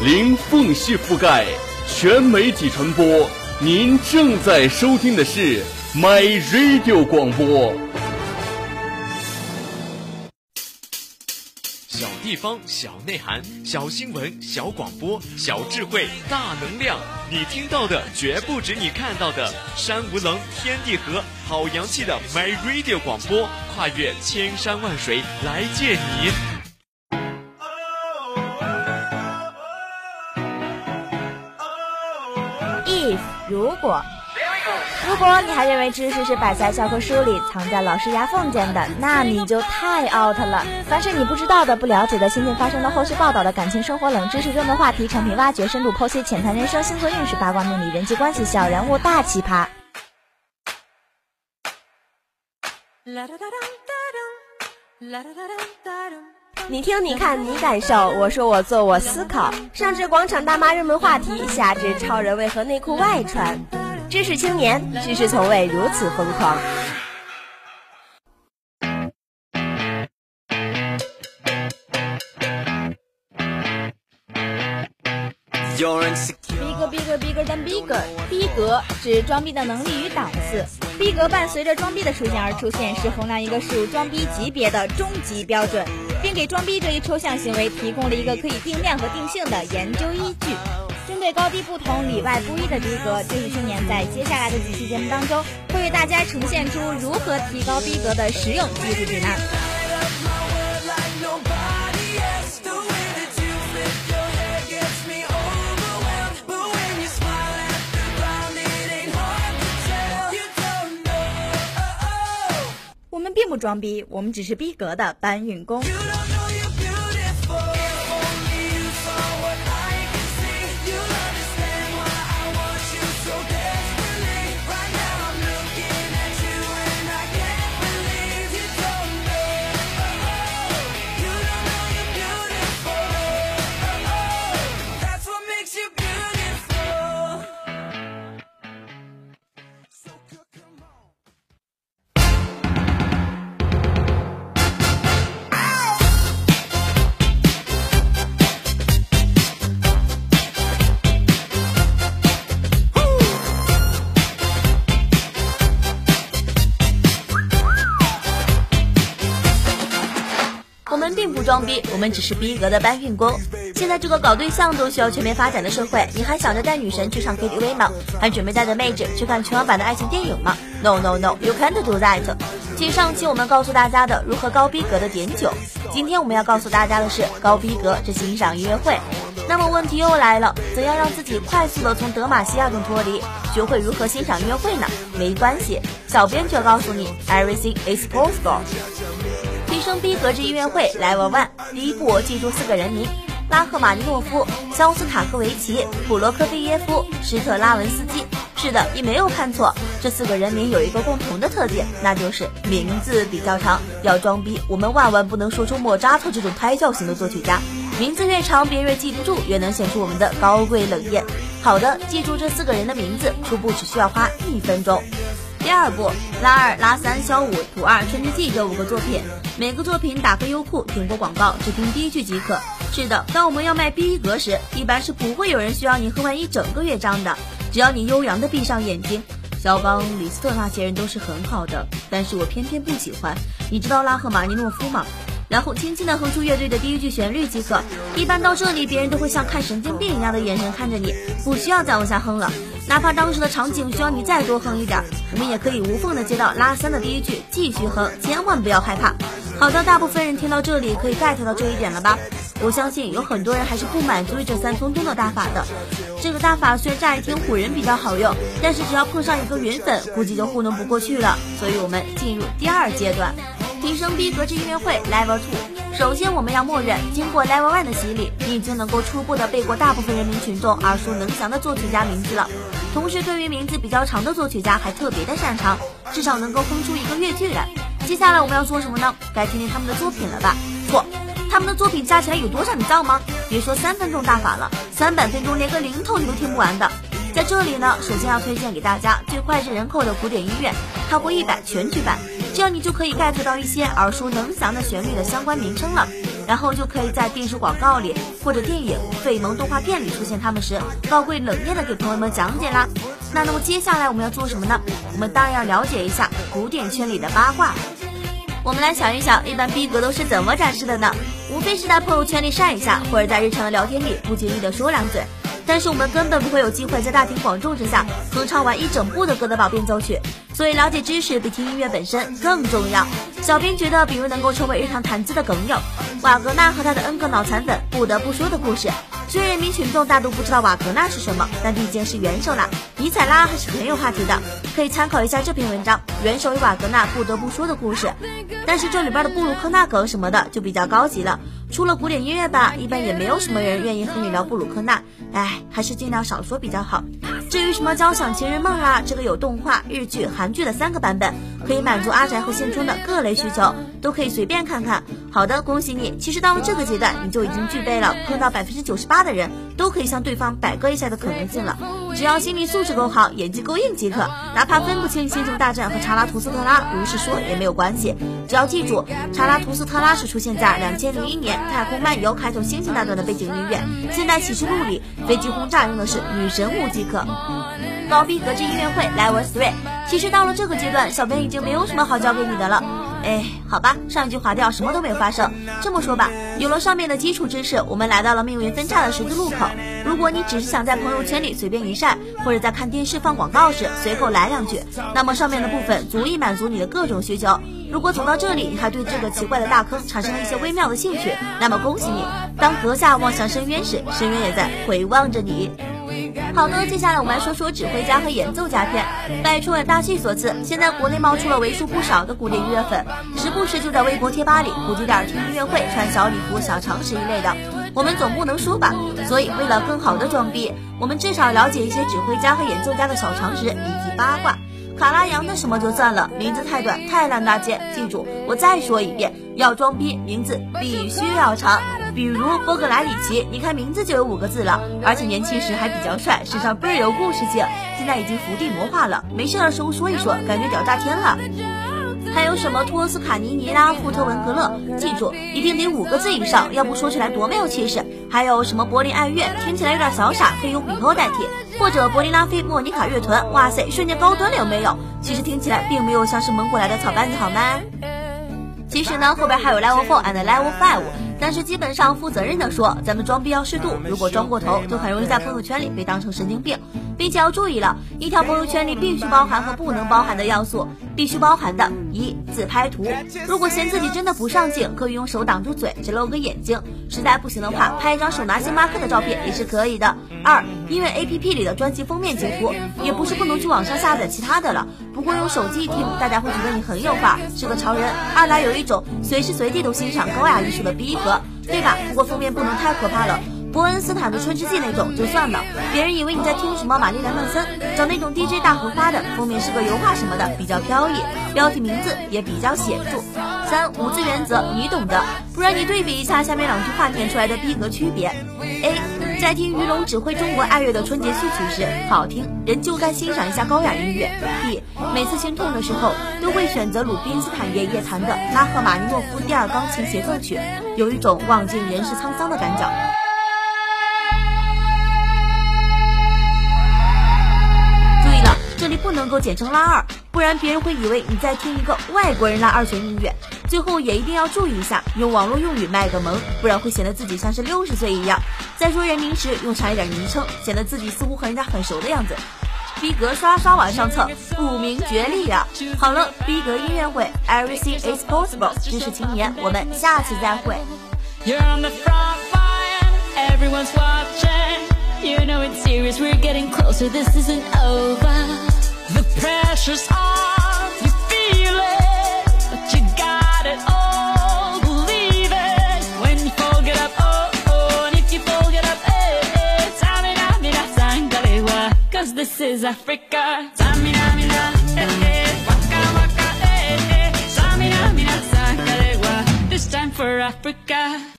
零缝隙覆盖，全媒体传播。您正在收听的是 My Radio 广播。小地方，小内涵，小新闻，小广播，小智慧，大能量。你听到的绝不止你看到的。山无棱，天地合，好洋气的 My Radio 广播，跨越千山万水来见你。如果，如果你还认为知识是摆在教科书里、藏在老师牙缝间的，那你就太 out 了。凡是你不知道的、不了解的、新近发生的、后续报道的感情生活、冷知识、热门话题、产品挖掘、深度剖析、浅谈人生、星座运势、八卦命理、人际关系、小人物、大奇葩。你听，你看，你感受。我说，我做，我思考。上至广场大妈热门话题，下至超人为何内裤外穿。知识青年，知识从未如此疯狂。bigger bigger than bigger，逼格指装逼的能力与档次。逼格伴随着装逼的出现而出现，是衡量一个事物装逼级别的终极标准，并给装逼这一抽象行为提供了一个可以定量和定性的研究依据。针对高低不同、里外不一的逼格，这一青年在接下来的几期节目当中，会为大家呈现出如何提高逼格的实用技术指南。不装逼，我们只是逼格的搬运工。并不装逼，我们只是逼格的搬运工。现在这个搞对象都需要全面发展的社会，你还想着带女神去唱 KTV 吗？还准备带着妹纸去看全网版的爱情电影吗？No No No，You can't do that。继上期我们告诉大家的如何高逼格的点酒，今天我们要告诉大家的是高逼格这欣赏音乐会。那么问题又来了，怎样让自己快速的从德玛西亚中脱离，学会如何欣赏音乐会呢？没关系，小编就告诉你，Everything is possible。提升逼格之音乐会 Level One，第一步记住四个人名：拉赫玛尼诺夫、肖斯塔科维奇、普罗科菲耶夫、施特拉文斯基。是的，你没有看错，这四个人名有一个共同的特点，那就是名字比较长。要装逼，我们万万不能说出莫扎特这种胎教型的作曲家。名字越长，别人越记不住，越能显出我们的高贵冷艳。好的，记住这四个人的名字，初步只需要花一分钟。第二步，拉二、拉三、小五、图二、春之祭这五个作品，每个作品打开优酷，点播广告，只听第一句即可。是的，当我们要卖逼格时，一般是不会有人需要你喝完一整个乐章的，只要你悠扬的闭上眼睛。肖邦、李斯特那些人都是很好的，但是我偏偏不喜欢。你知道拉赫玛尼诺夫吗？然后轻轻的哼出乐队的第一句旋律即可。一般到这里，别人都会像看神经病一样的眼神看着你，不需要再往下哼了。哪怕当时的场景需要你再多哼一点，我们也可以无缝的接到拉三的第一句，继续哼，千万不要害怕。好的，大部分人听到这里可以 get 到这一点了吧？我相信有很多人还是不满足于这三分钟的大法的。这个大法虽然乍一听唬人比较好用，但是只要碰上一个云粉，估计就糊弄不过去了。所以我们进入第二阶段。提升逼格之音乐会 Level Two，首先我们要默认，经过 Level One 的洗礼，你已经能够初步的背过大部分人民群众耳熟能详的作曲家名字了。同时，对于名字比较长的作曲家还特别的擅长，至少能够哼出一个乐句来。接下来我们要说什么呢？该听听他们的作品了吧？错，他们的作品加起来有多少？你知道吗？别说三分钟大法了，三百分钟连个零头你都听不完的。在这里呢，首先要推荐给大家最脍炙人口的古典音乐《超过一百全曲版》。这样你就可以 get 到一些耳熟能详的旋律的相关名称了。然后就可以在电视广告里或者电影、费蒙动画片里出现他们时，高贵冷艳的给朋友们讲解啦。那那么接下来我们要做什么呢？我们当然要了解一下古典圈里的八卦。我们来想一想，一般逼格都是怎么展示的呢？无非是在朋友圈里晒一下，或者在日常的聊天里不经意的说两嘴。但是我们根本不会有机会在大庭广众之下哼唱完一整部的《哥德堡变奏曲》，所以了解知识比听音乐本身更重要。小编觉得，比如能够成为日常谈资的梗友，瓦格纳和他的 N 个脑残粉不得不说的故事。虽然人民群众大都不知道瓦格纳是什么，但毕竟是元首啦，尼采拉还是很有话题的，可以参考一下这篇文章《元首与瓦格纳不得不说的故事》。但是这里边的布鲁克纳梗什么的就比较高级了。除了古典音乐吧，一般也没有什么人愿意和你聊布鲁克纳，哎，还是尽量少说比较好。至于什么交响情人梦啦，这个有动画、日剧、韩剧的三个版本，可以满足阿宅和现充的各类需求，都可以随便看看。好的，恭喜你，其实到了这个阶段，你就已经具备了碰到百分之九十八的人都可以向对方摆个一下的可能性了。只要心理素质够好，演技够硬即可，哪怕分不清星球大战和查拉图斯特拉，如是说也没有关系。只要记住，查拉图斯特拉是出现在两千零一年。太空漫游开头星星那段的背景音乐，现代启示录里飞机轰炸用的是女神舞即可。高逼格之音乐会 Level Three，其实到了这个阶段，小编已经没有什么好教给你的了。哎，好吧，上一句划掉，什么都没有发生。这么说吧，有了上面的基础知识，我们来到了命运分叉的十字路口。如果你只是想在朋友圈里随便一晒，或者在看电视放广告时随口来两句，那么上面的部分足以满足你的各种需求。如果走到这里，你还对这个奇怪的大坑产生了一些微妙的兴趣，那么恭喜你，当阁下望向深渊时，深渊也在回望着你。好的，接下来我们来说说指挥家和演奏家篇。拜春晚大戏所赐，现在国内冒出了为数不少的古典音乐粉，时不时就在微博贴吧里普及点听音乐会穿小礼服、小常识一类的。我们总不能输吧？所以为了更好的装逼，我们至少了解一些指挥家和演奏家的小常识以及八卦。卡拉扬的什么就算了，名字太短太烂大街。记住，我再说一遍，要装逼，名字必须要长。比如波格莱里奇，你看名字就有五个字了，而且年轻时还比较帅，身上倍儿有故事性。现在已经伏地魔化了，没事的时候说一说，感觉屌炸天了。还有什么托斯卡尼尼啦、富特文格勒，记住一定得五个字以上，要不说起来多没有气势。还有什么柏林爱乐，听起来有点小傻，可以用比头代替。或者柏林拉菲莫妮卡乐团，哇塞，瞬间高端了有没有？其实听起来并没有像是蒙古来的草班子，好吗？其实呢，后边还有 level four and level five，但是基本上负责任的说，咱们装逼要适度，如果装过头，就很容易在朋友圈里被当成神经病，并且要注意了，一条朋友圈里必须包含和不能包含的要素。必须包含的一自拍图，如果嫌自己真的不上镜，可以用手挡住嘴，只露个眼睛。实在不行的话，拍一张手拿星巴克的照片也是可以的。二，音乐 A P P 里的专辑封面截图，也不是不能去网上下载其他的了。不过用手机听，大家会觉得你很有范儿，是个潮人。二来有一种随时随地都欣赏高雅艺术的逼格，对吧？不过封面不能太可怕了。伯恩斯坦的《春之祭》那种就算了，别人以为你在听什么玛丽莲曼森，找那种 DJ 大荷花的，封面是个油画什么的，比较飘逸，标题名字也比较显著。三无字原则你懂的，不然你对比一下下面两句话填出来的逼格区别。A 在听于龙指挥中国爱乐的春节序曲时，好听，人就该欣赏一下高雅音乐。B 每次心痛的时候，都会选择鲁宾斯坦爷爷弹的拉赫玛尼诺夫第二钢琴协奏曲，有一种望尽人世沧桑的感觉。这里不能够简称拉二，不然别人会以为你在听一个外国人拉二弦音乐。最后也一定要注意一下，用网络用语卖个萌，不然会显得自己像是六十岁一样。在说人名时用长一点昵称，显得自己似乎和人家很熟的样子。逼格刷刷往上蹭，不明觉厉啊！好了，逼格音乐会，Everything is possible，知识青年，我们下次再会。You know it's serious, we're getting closer, this isn't over. The pressure's on, you feel it, but you got it all, believe it. When you fold up, oh, oh, and if you fold up, eh, eh, Tamina, mina, sangalewa, cause this is Africa. Tamina, mina, eh, eh, waka, waka, eh, eh, Tamina, mina, sangalewa, this time for Africa.